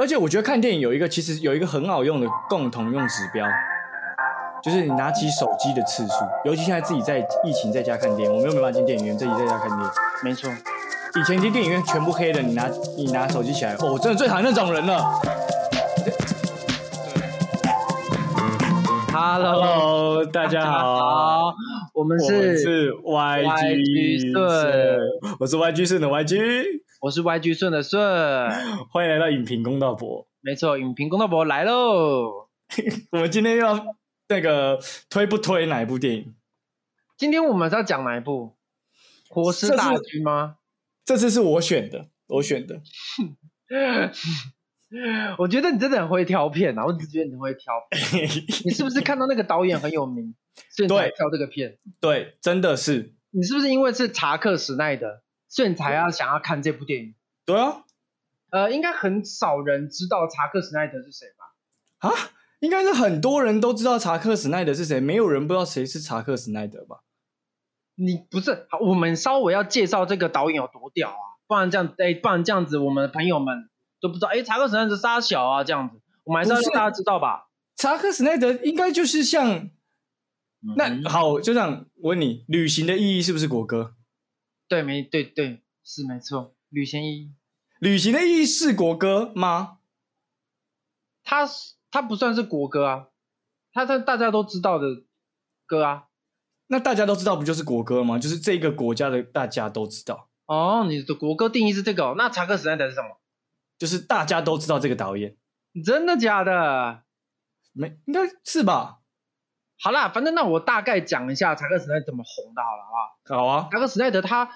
而且我觉得看电影有一个其实有一个很好用的共同用指标，就是你拿起手机的次数，尤其现在自己在疫情在家看电影，我们又没办法进电影院，自己在家看电影。没错，以前进电影院全部黑的，你拿你拿手机起来，哦，我真的最讨厌那种人了。Hello，Hello，大家好，我们是，YG 顺我是 YG 顺的 YG，我是 YG 顺的顺，欢迎来到影评公道博。没错，影评公道博来喽。我们今天要那个推不推哪一部电影？今天我们是要讲哪一部？活尸大军吗？这次是我选的，我选的。我觉得你真的很会挑片啊！我只觉得你很会挑片。你是不是看到那个导演很有名，所以你才挑这个片？对，真的是，你是不是因为是查克·史奈德，所以你才要想要看这部电影？对啊，呃，应该很少人知道查克·史奈德是谁吧？啊，应该是很多人都知道查克·史奈德是谁，没有人不知道谁是查克·史奈德吧？你不是好，我们稍微要介绍这个导演有多屌啊，不然这样，哎，不然这样子，我们的朋友们都不知道，哎，查克·史奈德杀小啊，这样子，我们还是要让大家知道吧。查克·史奈德应该就是像那嗯好，就这样我问你，旅行的意义是不是国歌？对，没对对，是没错，吕贤一，旅行的意义是国歌吗？他是他不算是国歌啊，他他大家都知道的歌啊。那大家都知道不就是国歌吗？就是这个国家的大家都知道，哦，你的国歌定义是这个、哦，那查克·史奈德是什么？就是大家都知道这个导演，真的假的？没应该是吧？好啦，反正那我大概讲一下查克·史奈德怎么红的，好了，啊好？好啊，查克·史奈德他，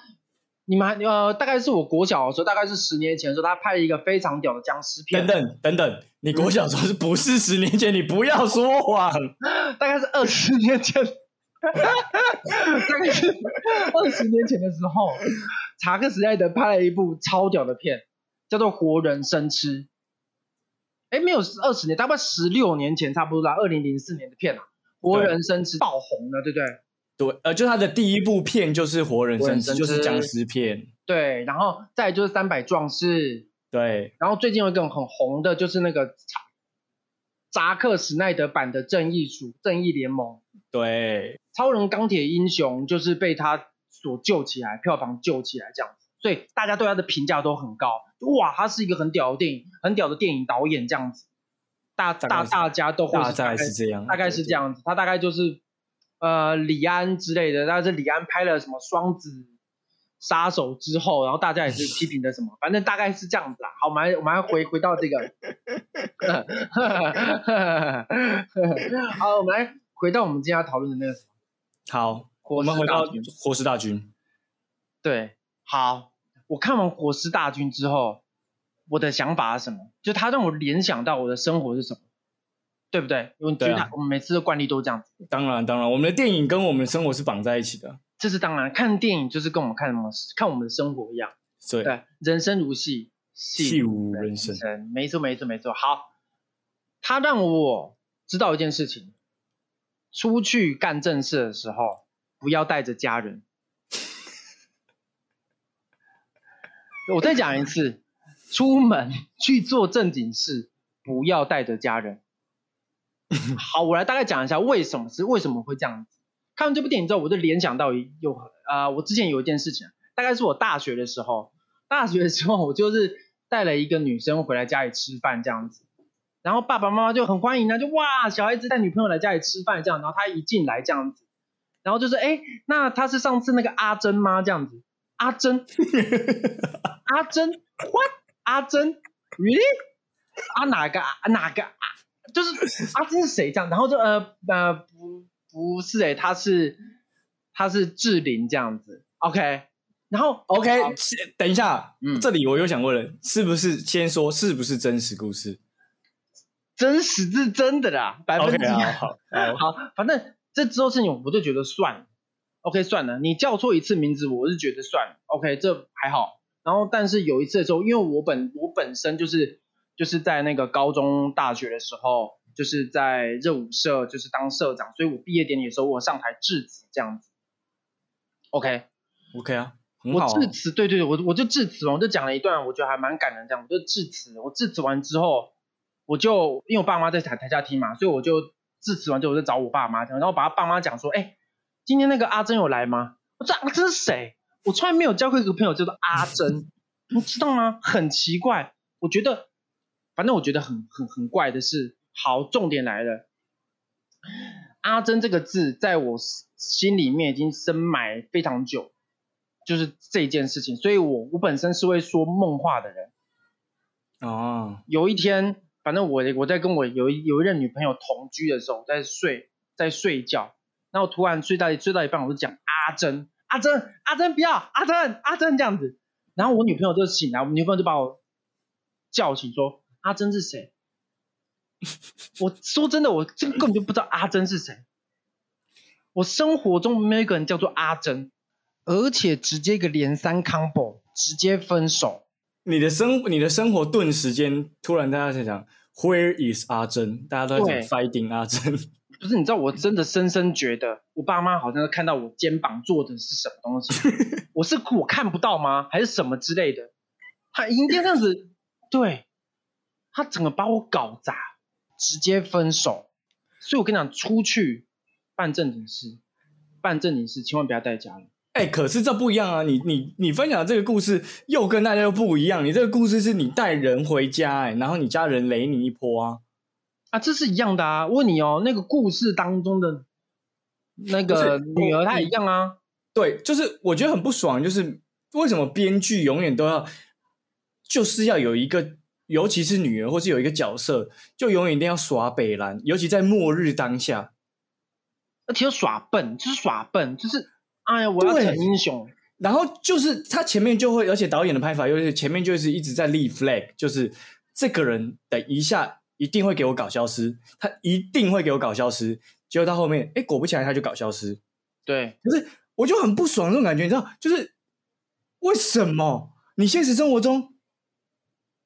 你们还呃，大概是我国小的时候，大概是十年前的时候，他拍了一个非常屌的僵尸片，等等等等，你国小时候是不是十年前？你不要说谎。大概是二十年前，大概是二十年前的时候，查克·史奈德拍了一部超屌的片，叫做《活人生吃》。哎，没有二十年，大概十六年前差不多啦，二零零四年的片啊，《活人生吃》爆红了，对不对？对，呃，就他的第一部片就是《活人生吃活人生》，就是僵尸片。对，然后再就是《三百壮士》，对，然后最近有一个很红的，就是那个查扎克·史奈德版的《正义署》《正义联盟》。对，超人钢铁英雄就是被他所救起来，票房救起来这样子，所以大家对他的评价都很高。哇，他是一个很屌的电影，很屌的电影导演这样子，大大大家都会大概是这样，大概是这样子。他大概就是呃李安之类的，但是李安拍了什么双子杀手之后，然后大家也是批评的什么，反正大概是这样子啦。好，我们还我们还回回到这个，好，我们来回到我们今天要讨论的那个什么。好，活我们回到尸大军活尸大军。对，好，我看完《活尸大军》之后，我的想法是什么？就他让我联想到我的生活是什么，对不对？我们每次的惯例都这样子，当然，当然，我们的电影跟我们的生活是绑在一起的。这是当然。看电影就是跟我们看什么看我们的生活一样，对，对，人生如戏，戏如人生。生，没错，没错，没错。好，他让我知道一件事情：出去干正事的时候，不要带着家人。我再讲一次，出门去做正经事，不要带着家人。好，我来大概讲一下为什么是为什么会这样子。看完这部电影之后，我就联想到一有啊、我之前有一件事情，大概是我大学的时候，大学的时候我就是带了一个女生回来家里吃饭这样子，然后爸爸妈妈就很欢迎啊，就哇小孩子带女朋友来家里吃饭这样，然后他一进来这样子，然后就是哎，那他是上次那个阿珍吗？这样子，阿珍，阿珍，what？阿珍，really？啊哪个？啊哪个？啊？就是阿珍是谁这样？然后就呃呃不不是哎、他是他是志玲这样子，OK，然后 OK，等一下，嗯。这里我有想问了，是不是先说是不是真实故事？真实是真的啦，百分之好，好，好，反正这之后事情我就觉得算了，OK 算了，你叫错一次名字，我是觉得算了，OK 这还好。然后但是有一次的时候，因为我本我本身就是就是在那个高中大学的时候，就是在热舞社就是当社长，所以我毕业典礼的时候我上台致辞这样子，OK。OK 啊，我很好啊、致辞，对对对，我我就致辞嘛，我就讲了一段，我觉得还蛮感人，这样我就致辞。我致辞完之后，我就因为我爸妈在台台下听嘛，所以我就致辞完之后，我就找我爸妈讲，然后把他爸妈讲说，哎，今天那个阿珍有来吗？我说阿珍是谁？我从来没有交过一个朋友叫做阿珍，你知道吗？很奇怪，我觉得，反正我觉得很很很怪的是，好，重点来了。阿珍这个字在我心里面已经深埋非常久，就是这件事情，所以我我本身是会说梦话的人。哦，有一天，反正我我在跟我有一有一任女朋友同居的时候，在睡在睡觉，然后突然睡到睡到一半，我就讲阿珍阿珍阿珍不要阿珍阿珍这样子，然后我女朋友就醒来，我女朋友就把我叫醒说阿珍是谁？我说真的，我这个根本就不知道阿珍是谁。我生活中没有一个人叫做阿珍，而且直接一个连三 combo，直接分手。你的生你的生活顿时间突然大家在讲 Where is 阿珍？大家都在对讲 Fighting 阿珍。不是，你知道，我真的深深觉得，我爸妈好像看到我肩膀坐的是什么东西，我是我看不到吗？还是什么之类的？他一定这样子，对，他整个把我搞砸，直接分手。所以我跟你讲，出去办正经事，办正经事千万不要带家人。哎、可是这不一样啊！你你你分享的这个故事又跟大家又不一样。你这个故事是你带人回家、哎，然后你家人雷你一波啊。啊，这是一样的啊！问你哦，那个故事当中的那个女儿，她也一样啊。对，就是我觉得很不爽，就是为什么编剧永远都要，就是要有一个，尤其是女儿，或是有一个角色，就永远一定要耍北兰，尤其在末日当下。而且要耍笨，就是耍笨，就是哎呀，我要对逞英雄。然后就是他前面就会，而且导演的拍法又是前面就是一直在立 flag，就是这个人等一下一定会给我搞消失，他一定会给我搞消失。结果到后面，哎，果不其然他就搞消失。对，可是我就很不爽这种感觉，你知道，就是为什么你现实生活中，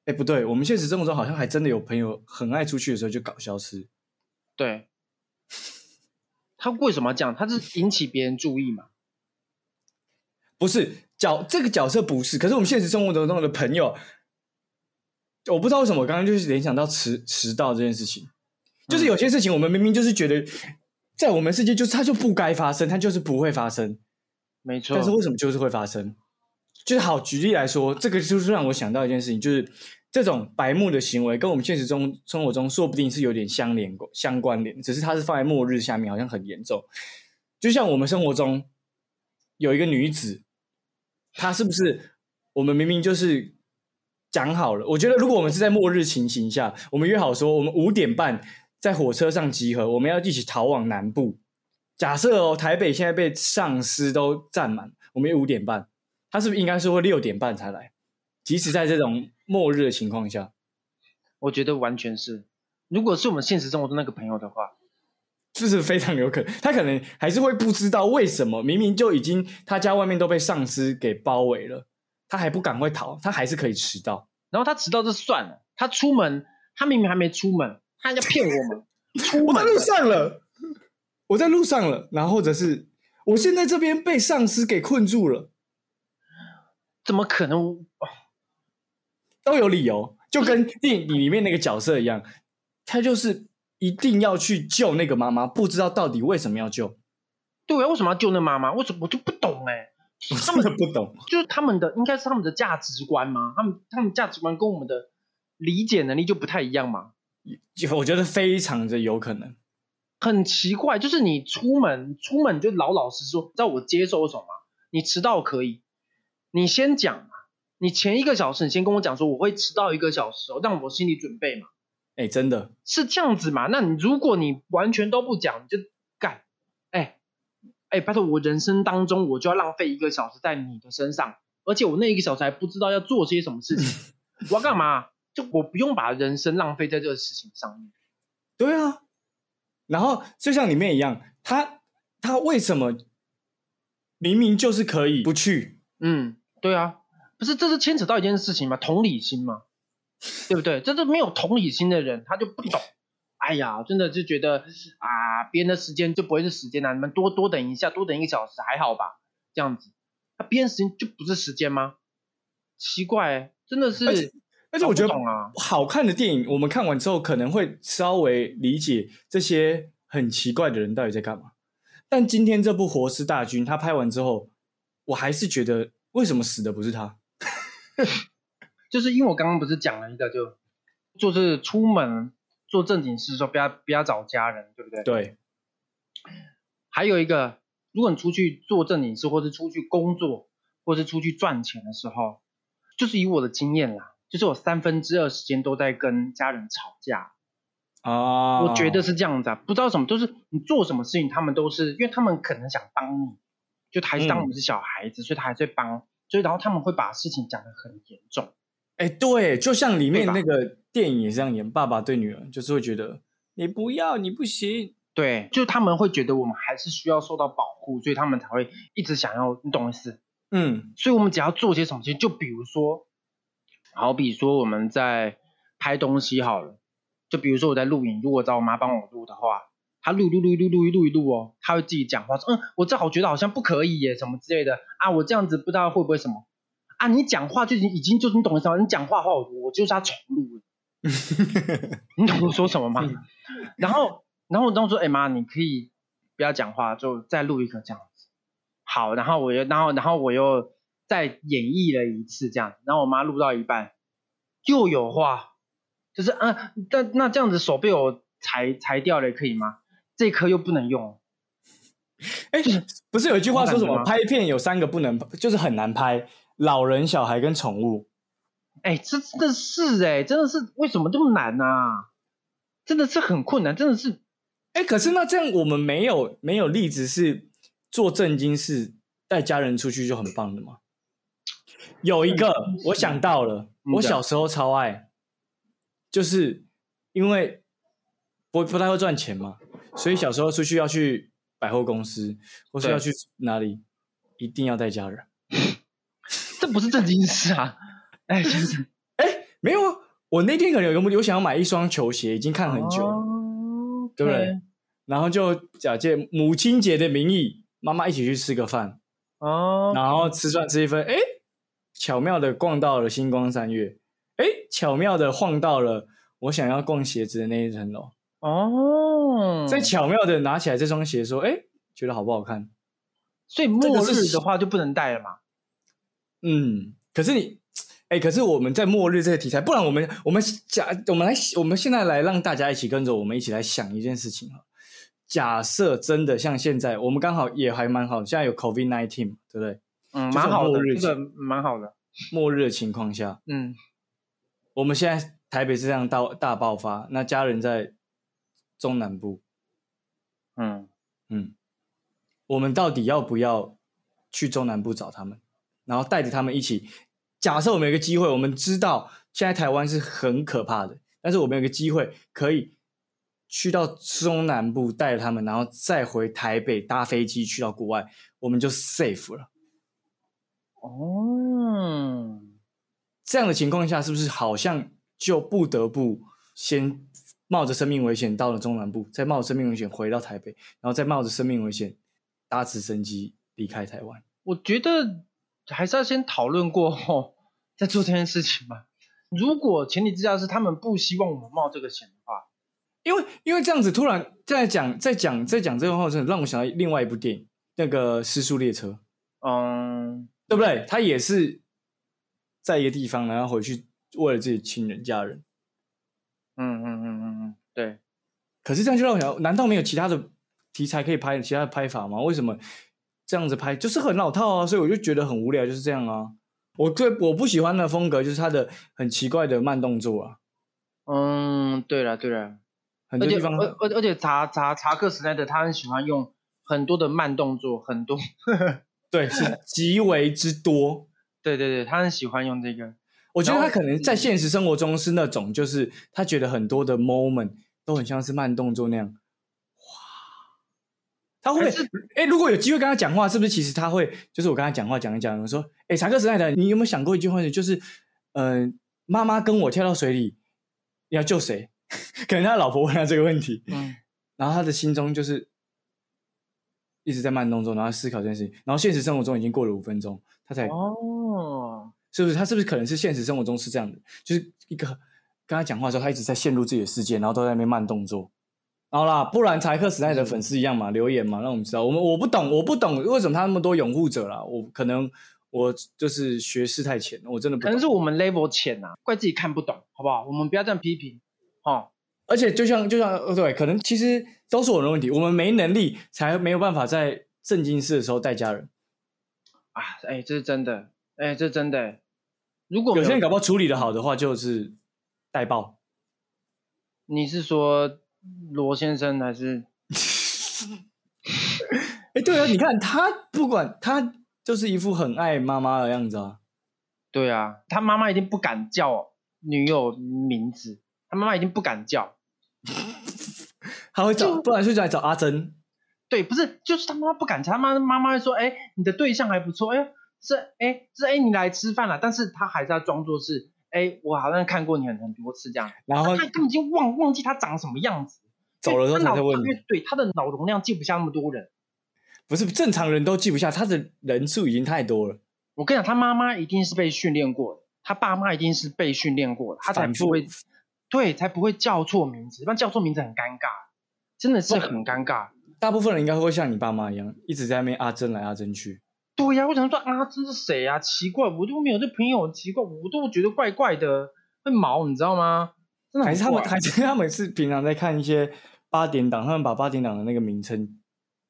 哎，不对，我们现实生活中好像还真的有朋友很爱出去的时候就搞消失。对，他为什么要这样？他是引起别人注意嘛？不是角这个角色不是，可是我们现实生活中的朋友，我不知道为什么我刚刚就是联想到迟迟到这件事情，就是有些事情我们明明就是觉得在我们世界就是它就不该发生，它就是不会发生，没错但是为什么就是会发生？就是好，举例来说，这个就是让我想到一件事情，就是这种白目的行为跟我们现实中生活中说不定是有点相连相关联，只是它是放在末日下面，好像很严重。就像我们生活中有一个女子，她是不是我们明明就是讲好了？我觉得如果我们是在末日情形下，我们约好说我们五点半在火车上集合，我们要一起逃往南部。假设哦，台北现在被丧尸都占满，我们五点半，他是不是应该是会六点半才来？即使在这种末日的情况下，我觉得完全是。如果是我们现实生活中那个朋友的话，就是非常有可能，他可能还是会不知道为什么，明明就已经他家外面都被丧尸给包围了，他还不赶快逃，他还是可以迟到。然后他迟到就算了，他出门，他明明还没出门，他要骗我们 我在路上了，我在路上了，然后或者是我现在这边被丧尸给困住了，怎么可能？都有理由，就跟电影里面那个角色一样，他就是一定要去救那个妈妈，不知道到底为什么要救，对啊，为什么要救那妈妈？为什么我就不懂哎、我真的不懂。就是他们的应该是他们的价值观吗？他们他们价值观跟我们的理解能力就不太一样嘛。就我觉得非常的有可能。很奇怪，就是你出门出门就老老实实说，知道我接受什么？你迟到可以，你先讲嘛。你前一个小时，你先跟我讲说我会迟到一个小时哦，让我心理准备嘛，哎，真的，是这样子嘛？那你如果你完全都不讲，你就哎，拜托我人生当中我就要浪费一个小时在你的身上，而且我那一个小时还不知道要做些什么事情，我要干嘛？就我不用把人生浪费在这个事情上面。对啊。然后就像里面一样，他他为什么明明就是可以不去？嗯，对啊，不是，这是牵扯到一件事情嘛，同理心嘛，对不对？这是没有同理心的人，他就不懂。哎呀，真的就觉得啊，别人的时间就不会是时间啊，你们多多等一下，多等一个小时还好吧？这样子，那别人时间就不是时间吗？奇怪、欸，真的是而且而且我觉得好看的电影，我们看完之后可能会稍微理解这些很奇怪的人到底在干嘛。但今天这部《活尸大军》，他拍完之后，我还是觉得为什么死的不是他？就是因为我刚刚不是讲了一个就，就是出门做正经事的时候不要不要找家人，对不对？。对，还有一个，如果你出去做正经事，或是出去工作，或是出去赚钱的时候，就是以我的经验啦，就是我三分之二时间都在跟家人吵架。啊，我觉得是这样子啊，不知道什么，都是你做什么事情，他们都是因为他们可能想帮你，就还是当我们是小孩子，所以他还是会帮，所以然后他们会把事情讲得很严重。哎，对，就像里面那个电影也是这样演，爸爸对女儿就是会觉得你不要，你不行，对，就他们会觉得我们还是需要受到保护，所以他们才会一直想要，你懂我意思？嗯。所以我们只要做些什么就比如说，好比说我们在拍东西好了，就比如说我在录影，如果找我妈帮我录的话，她录录录录录一录一录哦，她会自己讲话说，嗯，我这好觉得好像不可以耶，什么之类的。啊，我这样子不知道会不会什么啊，你讲话就已经已经就是你懂我意思吗？你讲话的话，我我就是要重录了，你懂我说什么吗？然后然后我当时说，哎、妈，你可以不要讲话，就再录一个这样子。好，然后我又，然后然后我又再演绎了一次这样，然后我妈录到一半又有话，就是啊，但那这样子手被我裁裁掉了，可以吗？这颗又不能用，哎，不是有一句话说什么？拍片有三个不能，就是很难拍：老人、小孩跟宠物。哎，这真的是哎，真的是为什么这么难啊？真的是很困难，真的是哎，可是那这样我们没有没有例子是做正经事带家人出去就很棒的吗？有一个我想到了，嗯我小时候超爱，就是因为不不太会赚钱嘛，所以小时候出去要去百货公司，或是要去哪里，一定要带家人。这不是正经事啊！哎，先生，没有啊，我那天可能有个目的，我想要买一双球鞋，已经看很久了，哦对不对？然后就假借母亲节的名义，妈妈一起去吃个饭，哦，然后吃饭吃一分，哎，巧妙的逛到了星光三月，哎，巧妙的晃到了我想要逛鞋子的那一层楼，哦，再巧妙的拿起来这双鞋，说，哎，觉得好不好看？所以末日的话就不能带了嘛？嗯，可是你，哎，可是我们在末日这个题材，不然我们我们假我们来，我们现在来让大家一起跟着我们一起来想一件事情哈。假设真的像现在，我们刚好也还蛮好，现在有 COVID nineteen，对不对？嗯，蛮好的末日，这个蛮好的。末日的情况下，嗯，我们现在台北是这样大大爆发，那家人在中南部，嗯，嗯，我们到底要不要去中南部找他们，然后带着他们一起？假设我们有个机会，我们知道现在台湾是很可怕的，但是我们有个机会可以去到中南部，带着他们，然后再回台北搭飞机去到国外，我们就 safe 了。哦，这样的情况下，是不是好像就不得不先冒着生命危险到了中南部，再冒着生命危险回到台北，然后再冒着生命危险搭直升机离开台湾？我觉得还是要先讨论过 后再做这件事情吧。如果前提之下是他们不希望我们冒这个险的话，因为因为这样子突然在讲在讲在讲这个话，真的让我想到另外一部电影，那个《失速列车》，嗯，对不对？他也是在一个地方，然后回去为了自己的亲人家人。嗯嗯嗯嗯嗯，对，可是这样就让我想，难道没有其他的题材可以拍其他的拍法吗？为什么这样子拍就是很老套啊？所以我就觉得很无聊，就是这样啊。我最我不喜欢的风格就是他的很奇怪的慢动作啊，嗯，对了对了，很多地方而而而且查查查克时代的他很喜欢用很多的慢动作，很多，对是极为之多。对对对，他很喜欢用这个，我觉得他可能在现实生活中是那种，就是他觉得很多的 moment 都很像是慢动作那样。哇，他会？哎，如果有机会跟他讲话，是不是其实他会？就是我跟他讲话讲一讲，我说：“哎，查克·史奈德，你有没有想过一句话？就是，嗯、妈妈跟我跳到水里，你要救谁？” 可能他老婆问他这个问题，嗯，然后他的心中就是一直在慢动作，然后思考这件事情，然后现实生活中已经过了五分钟，他才哦，是不是？他是不是可能是现实生活中是这样的？就是一个跟他讲话的时候，他一直在陷入自己的世界，然后都在那边慢动作。好啦，不然柴克时代的粉丝一样嘛，留言嘛，让我们知道。我们我不懂，我不懂为什么他那么多拥护者啦。我可能我就是学识太浅，我真的不懂。可能是我们 level 浅啊，怪自己看不懂，好不好？我们不要这样批评，哦。而且就像就像呃对，可能其实都是我的问题，我们没能力，才没有办法在正经事的时候带家人。啊，哎，这是真的，哎，这是真的。如果没有些人搞不好处理的好的话，就是带爆。你是说罗先生还是？哎，对啊，你看他不管他就是一副很爱妈妈的样子啊。对啊，他妈妈一定不敢叫女友名字，他妈妈一定不敢叫。他会找，不然就来找阿珍。对，不是，就是他妈不敢叫，他妈妈妈会说：“哎，你的对象还不错，哎，是哎是哎，你来吃饭了。”但是他还是要装作是：“哎，我好像看过你很很多次这样。”然后他根本就忘忘记他长什么样子，走了之后才在问你。对，他的脑容量记不下那么多人，不是正常人都记不下，他的人数已经太多了。我跟你讲，他妈妈一定是被训练过的，他爸妈一定是被训练过的，他才不会。对，才不会叫错名字，不然叫错名字很尴尬，真的是很尴尬。大部分人应该会像你爸妈一样，一直在那边阿珍来阿珍去。对呀，我想说啊，这是谁啊？奇怪，我都没有这朋友，奇怪，我都觉得怪怪的，会毛，你知道吗？真的还是他们，还是他们是平常在看一些八点档，他们把八点档的那个名称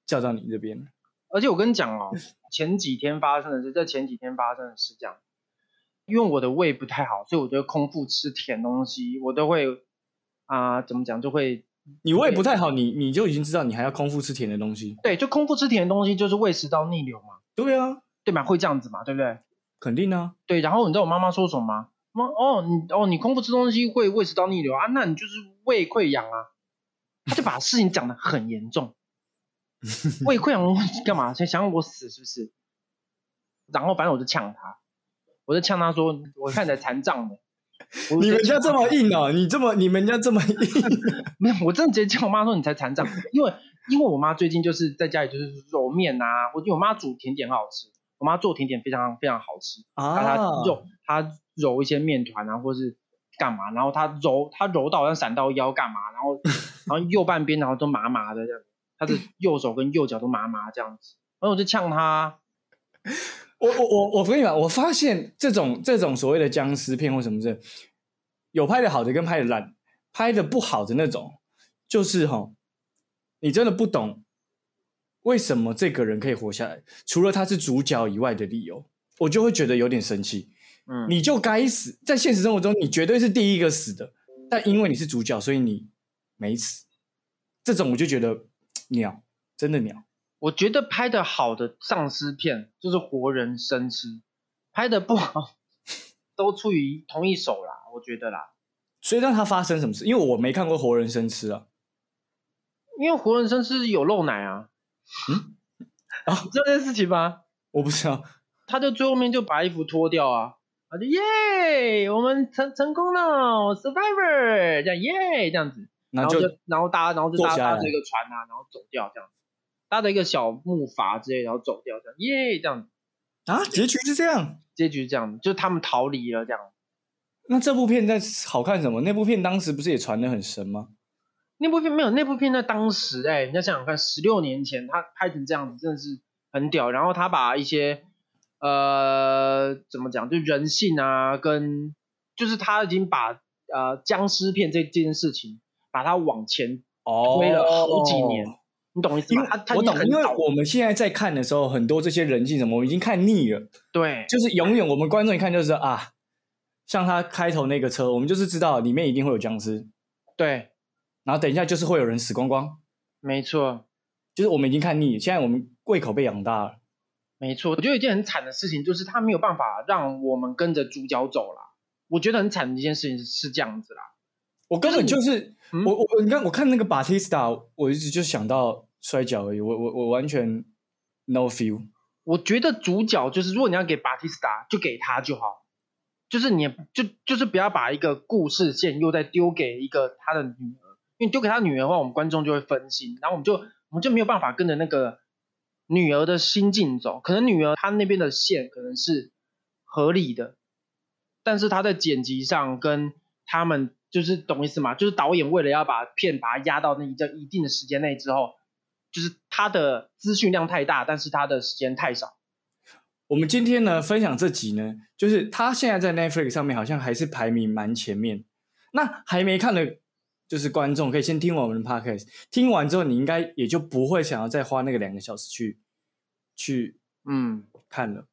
叫到你这边。而且我跟你讲哦，前几天发生的事，在前几天发生的事这样。因为我的胃不太好，所以我觉得空腹吃甜东西，我都会啊，怎么讲就会。你胃不太好，你你就已经知道你还要空腹吃甜的东西。对，就空腹吃甜的东西，就是胃食道逆流嘛。对啊，对吧？会这样子嘛，对不对？肯定啊。对，然后你知道我妈妈说什么吗？妈，哦，你哦，你空腹吃东西会胃食道逆流啊？那你就是胃溃疡啊。他就把事情讲得很严重。胃溃疡干嘛？想想我死是不是？然后反正我就呛他。我就呛他说：“我看起来残障的。”你们家这么硬哦？你这么你们家这么硬？没有，我真的直接叫我妈说：“你才残障。”因为因为我妈最近就是在家里就是揉面啊，我因为我妈煮甜点很好吃，我妈做甜点非常非常好吃啊。她揉她揉一些面团啊，或是干嘛，然后她揉她揉到好像闪到腰干嘛，然后 然后右半边然后都麻麻的这样，她的右手跟右脚都麻麻这样子，然后我就呛她。我我我我跟你讲，我发现这种这种所谓的僵尸片或什么的，有拍的好的跟拍的烂，拍的不好的那种，就是哈，你真的不懂为什么这个人可以活下来，除了他是主角以外的理由，我就会觉得有点生气。嗯，你就该死，在现实生活中你绝对是第一个死的，但因为你是主角，所以你没死。这种我就觉得 鸟，真的鸟。我觉得拍的好的丧尸片就是活人生吃，拍的不好都出于同一手啦，我觉得啦。所以让他发生什么事？因为我没看过活人生吃啊。因为活人生吃有漏奶啊。嗯。啊，这件事情吗？我不知道。他就最后面就把衣服脱掉啊，啊就耶，我们成成功了，survivor，这样耶这样子，然后就然后搭然后就搭搭这个船啊，然后走掉这样。搭的一个小木筏之类，然后走掉，这样耶，这样啊，结局是这样，结局是这样，就是他们逃离了这样。那这部片在好看什么？那部片当时不是也传的很神吗？那部片没有，那部片在当时，哎，你要想想看，十六年前他拍成这样子，真的是很屌。然后他把一些呃，怎么讲，就人性啊，跟就是他已经把呃僵尸片这这件事情，把它往前推了好几年。你懂意思吗？我懂，因为我们现在在看的时候，很多这些人性什么，我们已经看腻了。对，就是永远我们观众一看就是啊，像他开头那个车，我们就是知道里面一定会有僵尸。对，然后等一下就是会有人死光光。没错，就是我们已经看腻，现在我们胃口被养大了。没错，我觉得一件很惨的事情就是他没有办法让我们跟着主角走了。我觉得很惨的一件事情是这样子啦。我根本就是我我你看我看那个 Batista，，我一直就想到摔跤而已，我我我完全 no feel。我觉得主角就是如果你要给巴蒂斯塔，就给他就好，就是你就就是不要把一个故事线又再丢给一个他的女儿，因为丢给他女儿的话，我们观众就会分心，然后我们就我们就没有办法跟着那个女儿的心境走，可能女儿她那边的线可能是合理的，但是她在剪辑上跟他们就是懂意思吗？就是导演为了要把片把它压到那一个一定的时间内之后，就是他的资讯量太大，但是他的时间太少。我们今天呢分享这集呢，就是他现在在 Netflix 上面好像还是排名蛮前面。那还没看的，就是观众可以先听我们的 Podcast，听完之后你应该也就不会想要再花那个两个小时去去嗯看了。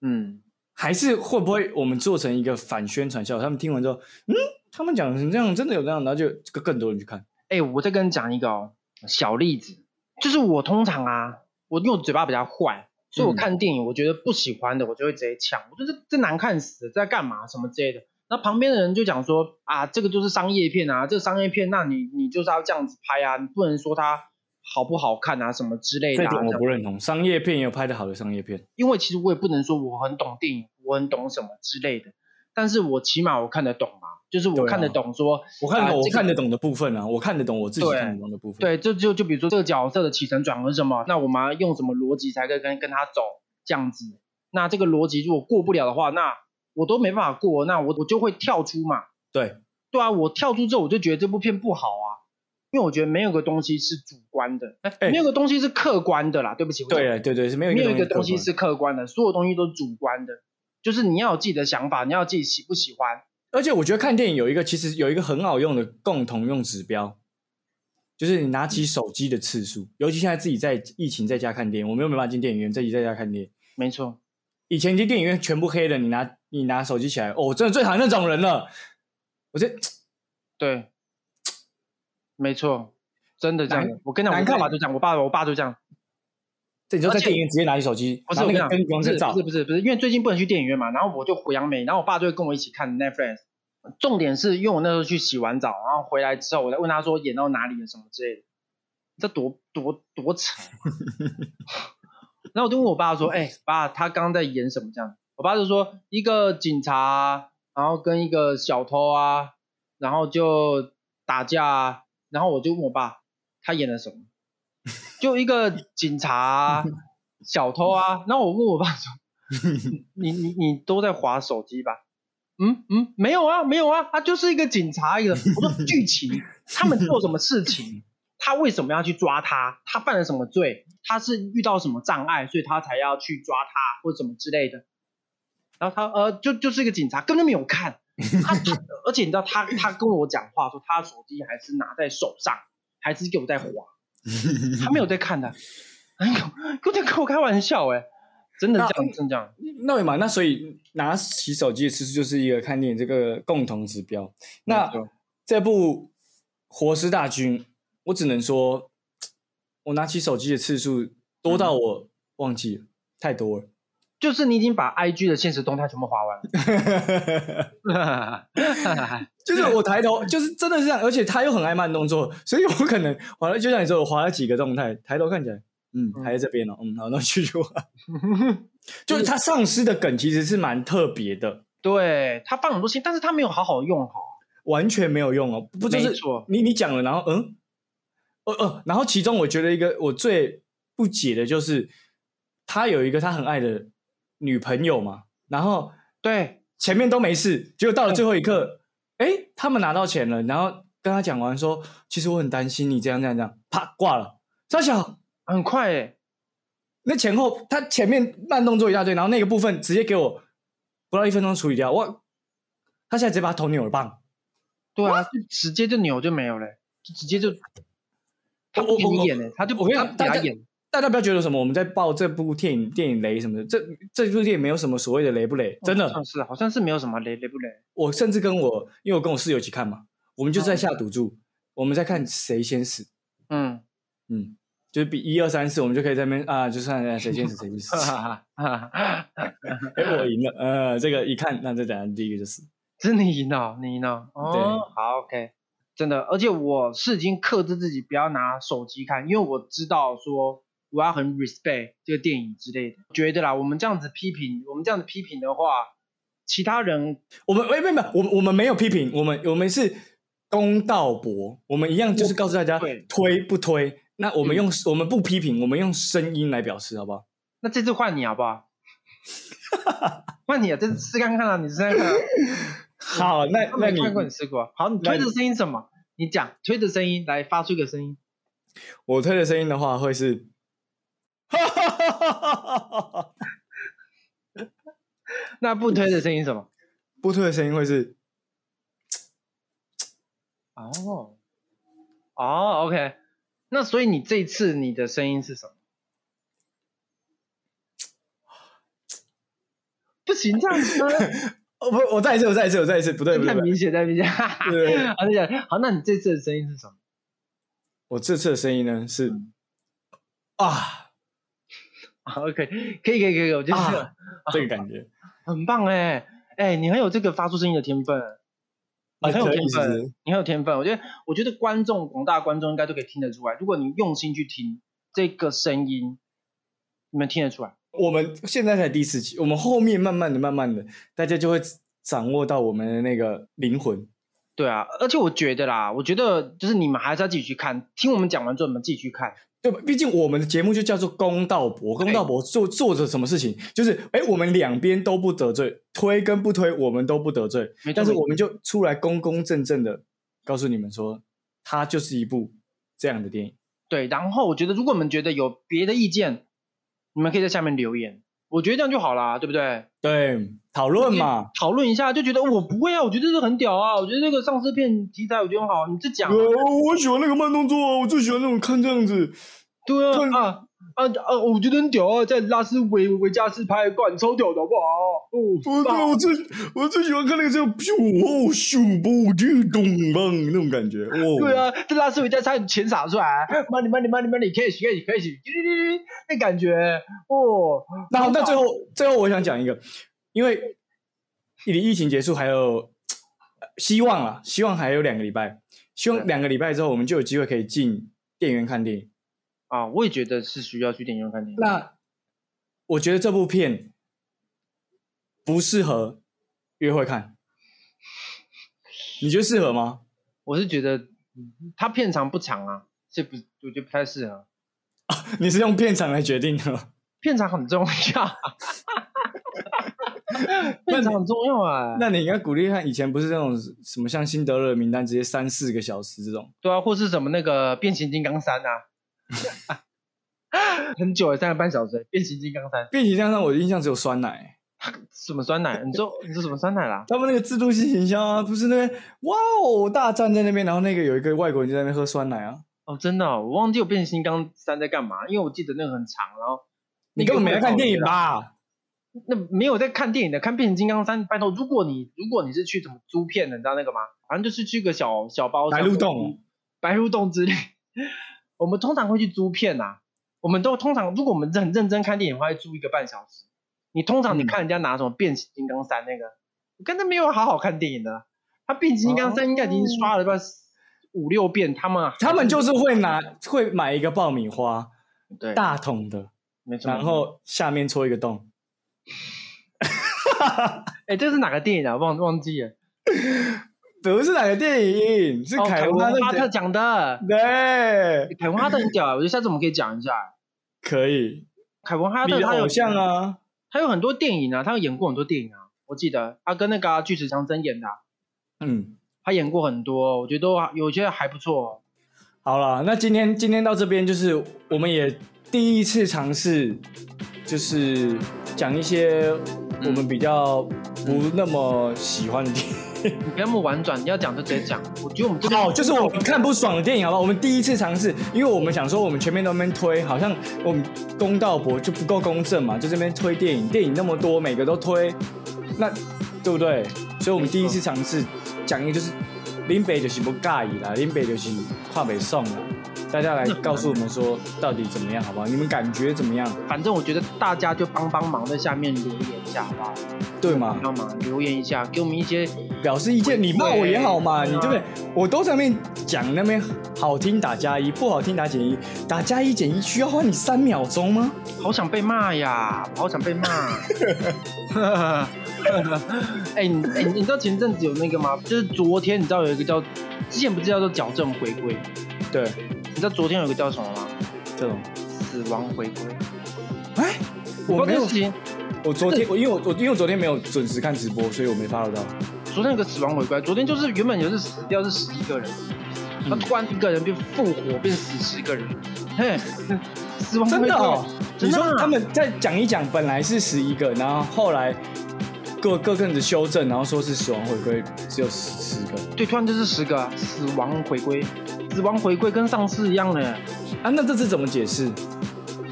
嗯，还是会不会我们做成一个反宣传效果？他们听完之后，嗯，他们讲成这样，真的有这样，然后就更更多人去看。哎、我再跟你讲一个哦小例子，就是我通常啊，我因为我嘴巴比较坏，所以我嗯看电影，我觉得不喜欢的，我就会直接抢，我觉得这难看死在干嘛什么之类的。那旁边的人就讲说啊，这个就是商业片啊，这个商业片，那你你就是要这样子拍啊，你不能说它好不好看啊，什么之类的、啊。这点我不认同，商业片也有拍的好的商业片。因为其实我也不能说我很懂电影，我很懂什么之类的，但是我起码我看得懂嘛，就是我看得懂说，我看得懂，我看得懂的部分啊，我看得懂我自己对看得懂的部分。对，就就就比如说这个角色的起承转合是什么，那我们要用什么逻辑才可以跟跟他走这样子？那这个逻辑如果过不了的话，那我都没办法过，那我我就会跳出嘛。对对啊，我跳出之后我就觉得这部片不好啊，因为我觉得没有个东西是主观的，没有个东西是客观的啦。对不起，我对对对，是没有没有一个东西是客观的，所有东西都是主观的，就是你要有自己的想法，你要自己喜不喜欢。而且我觉得看电影有一个其实有一个很好用的共同用指标，就是你拿起手机的次数，尤其现在自己在疫情在家看电影，我们又没办法进电影院，自己在家看电影。没错，以前进电影院全部黑的，你拿你拿手机起来，哦，我真的最讨厌那种人了。我这对，没错，真的这样。我跟你讲，我爸爸就这样，我爸我爸就这样。这你就在电影院直接拿起手机，不是我跟你讲，拿那个灯光在照不是不是，不是，因为最近不能去电影院嘛，然后我就回杨梅，然后我爸就会跟我一起看 Netflix。重点是因为我那时候去洗完澡，然后回来之后，我再问他说演到哪里了什么之类的，这多多多扯。然后我就问我爸说：“哎、爸，他刚刚在演什么？”这样，我爸就说一个警察啊，然后跟一个小偷啊，然后就打架啊，然后我就问我爸，他演了什么？就一个警察啊、小偷啊，然后我问我爸说：“ 你你你都在划手机吧？”嗯嗯，没有啊，没有啊，他就是一个警察一个。我说剧情，他们做什么事情？他为什么要去抓他？他犯了什么罪？他是遇到什么障碍，所以他才要去抓他或者什么之类的？然后他呃，就就是一个警察，根本没有看他，他而且你知道他他跟我讲话说，他手机还是拿在手上，还是有在滑，他没有在看的，哎呦，有点跟我开玩笑哎、真的这样，真的这样，那也嘛，那所以拿起手机的次数就是一个看电影这个共同指标。那这部《活尸大军》，我只能说，我拿起手机的次数多到我忘记了，太多了。就是你已经把 IG 的现实动态全部划完了。就是我抬头，就是真的是这样，而且他又很爱慢动作，所以我可能划了，就像你说，我划了几个动态，抬头看起来，嗯，还在这边哦，嗯，好，那继续划。就是他丧尸的梗其实是蛮特别的，对他放很多心，但是他没有好好用好。完全没有用哦，不就是你你讲了，然后嗯，呃呃，然后其中我觉得一个我最不解的就是他有一个他很爱的女朋友嘛，然后对，前面都没事，结果到了最后一刻，哎，他们拿到钱了，然后跟他讲完说，其实我很担心你这样这样这样，啪挂了。张小，很快诶。那前后他前面慢动作一大堆，然后那个部分直接给我不到一分钟处理掉，哇！他现在直接把头扭了棒，对啊，就直接就扭就没有了，就直接就他我不给我我你演呢，他就不给他演。大家不要觉得什么我们在爆这部电影电影雷什么的，这这部电影没有什么所谓的雷不雷，真的。好像是好像是没有什么雷雷不雷。我甚至跟我，因为我跟我室友一起看嘛，我们就在下赌注，我们在看谁先死。嗯，嗯，就是比一二三四，我们就可以在那边啊，就算谁先死谁就死。哈哈哈哈哎，我赢了，呃，这个一看，那这等下第一个就死。真的赢了，你赢了。对哦，好，OK，真的，而且我是已经克制自己不要拿手机看，因为我知道说我要很 respect 这个电影之类的。觉得啦，我们这样子批评，我们这样子批评的话，其他人我们喂，没有没有，我们我们没有批评，我们我们是公道博，我们一样就是告诉大家对推不推。那我们用、我们不批评，我们用声音来表示，好不好？那这次换你好不好？换你啊，这次试看看啊，你试看看啊。好，那我那你没看过你试过。好，你推的声音什么？你讲推的声音来发出一个声音。我推的声音的话会是，那不推的声音是什么？不推的声音会是，哦，哦，OK。那所以你这次你的声音是什么？不行，这样子呢 哦不，我再一次，我再一次，我再一次，不对不对，太明显，太明显。对 好，那讲好，那你这次的声音是什么？我这次的声音呢是啊好 OK，可以，可以，可以，我觉得这个啊这个感觉，很棒哎，哎，你很有这个发出声音的天分，你啊很有天分，你很有天分。我觉得，我觉得观众广大观众应该都可以听得出来，如果你用心去听这个声音，你们听得出来。我们现在才第四集，我们后面慢慢的、慢慢的，大家就会掌握到我们的那个灵魂。对啊，而且我觉得啦，我觉得就是你们还是要自己去看，听我们讲完之后，你们自己去看。对吧？毕竟我们的节目就叫做公道博，公道博做做着什么事情，就是哎，我们两边都不得罪，推跟不推我们都不得罪，但是我们就出来公公正正的告诉你们说，它就是一部这样的电影。对，然后我觉得如果你们觉得有别的意见，你们可以在下面留言，我觉得这样就好啦，对不对？对，讨论嘛。讨论一下，就觉得我不会啊，我觉得这个很屌啊，我觉得这个丧尸片题材我觉得很好，你这讲啊。呃，我喜欢那个慢动作啊，我最喜欢那种看这样子。对啊啊啊啊！我觉得很屌啊，在拉斯维维加斯拍的，干超屌的好不好？哦，我对我最我最喜欢看那个叫咻哦咻不就咚棒那种感觉哦。对，啊，在拉斯维加斯他钱撒出来，money money money money cash cash cash，那感觉哦。那好那最后最后我想讲一个，因为离疫情结束还有呃希望啊，希望还有两个礼拜，希望对两个礼拜之后我们就有机会可以进电影院看电影。啊，我也觉得是需要去电影院看电影。那我觉得这部片不适合约会看，你觉得适合吗？我是觉得嗯它片长不长啊，这不我觉得不太适合。你是用片长来决定的？片长很重要，片长很重要啊。那你应该鼓励看，以前不是那种什么像辛德勒名单直接三四个小时这种，对啊，或是什么那个变形金刚三啊，很久了，三个半小时。变形金刚三变形金刚三我的印象只有酸奶。什么酸奶？你说你说什么酸奶啦？他们那个自助性行销啊，不是那边哇哦大战在那边，然后那个有一个外国人就在那边喝酸奶啊，哦，真的、哦，我忘记我变形金刚三在干嘛，因为我记得那个很长，然后你根本没在看电影？吧？那没有在看电影的，看变形金刚三。拜托，如果你如果你是去什么租片的，你知道那个吗？反正就是去个小小包白鹿洞，白鹿洞之类。我们通常会去租片呐、我们都通常如果我们很认真看电影的话，会租一个半小时。你通常你嗯看人家拿什么变形金刚三那个，我根本没有好好看电影的。他变形金刚三应该已经刷了不五六遍，他们他们就是会拿会买一个爆米花对，大桶的，没错。然后下面戳一个洞。哎，这是哪个电影啊？忘忘记了。不是哪个电影，是哦凯文文哈特讲的。对，凯文哈特很屌啊，我觉得下次我们可以讲一下。可以，凯文哈特他偶像，啊，他有很多电影啊，他有演过很多电影啊。我记得他跟那个啊巨石强森演的啊、嗯。他演过很多，我觉得都有些还不错。哦好了，那今天今天到这边，就是我们也第一次尝试，就是讲一些我们比较不那么喜欢的电影。你不要那么婉转，你要讲就直接讲。我觉得我们这边好，就是我们看不爽的电影，好不好？我们第一次尝试，因为我们想说，我们前面都在那边推，好像我们公道博就不够公正嘛，就这边推电影，电影那么多，每个都推，那对不对？所以我们第一次尝试讲一个就是林北就是不介意啦，林北就是跨北送啦，大家来告诉我们说到底怎么样，好不好？你们感觉怎么样？反正我觉得大家就帮帮忙，在下面留言一下，好不好？对吗？帮忙留言一下，给我们一些表示意见，你骂我也好嘛，对你对不对？我都在那边讲那边好听打加一，不好听打减一，打加一减一需要花你三秒钟吗？好想被骂呀，好想被骂。哎、你哎、你知道前阵子有那个吗？就是昨天你知道有一个叫之前不是叫做矫正回归，对，你知道昨天有个叫什么吗？这种，死亡回归。哎，我没有不知道这个事，情。我昨天我因为我我因为我昨天没有准时看直播，所以我没 follow 到。昨天有个死亡回归，昨天就是原本就是死掉是十一个人，他嗯突然一个人变复活，变死十个人。嘿，死亡回归真的哦，你说他们再讲一讲，本来是十一个，然后后来各各阵子修正，然后说是死亡回归只有十十个对，突然就是十个啊死亡回归，死亡回归跟上次一样的，啊？那这次怎么解释？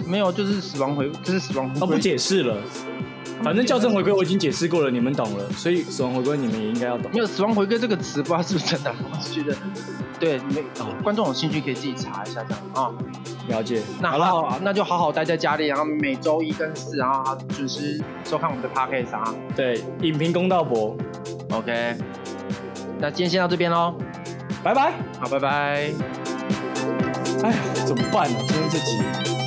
没有就是死亡回，就是死亡回哦，归。不解释了。反正校正回归我已经解释过了，你们懂了，所以死亡回归你们也应该要懂没。有死亡回归这个词，不知道是不是真的，我是觉得，对，没哦观众有兴趣可以自己查一下这样啊。了解。那好了，好，那就好好待在家里，然后每周一跟四，然后准时收看我们的 podcast 啊。对，影评公道博，OK，那今天先到这边喽，拜拜。好，拜拜。哎呀，怎么办呢、今天这集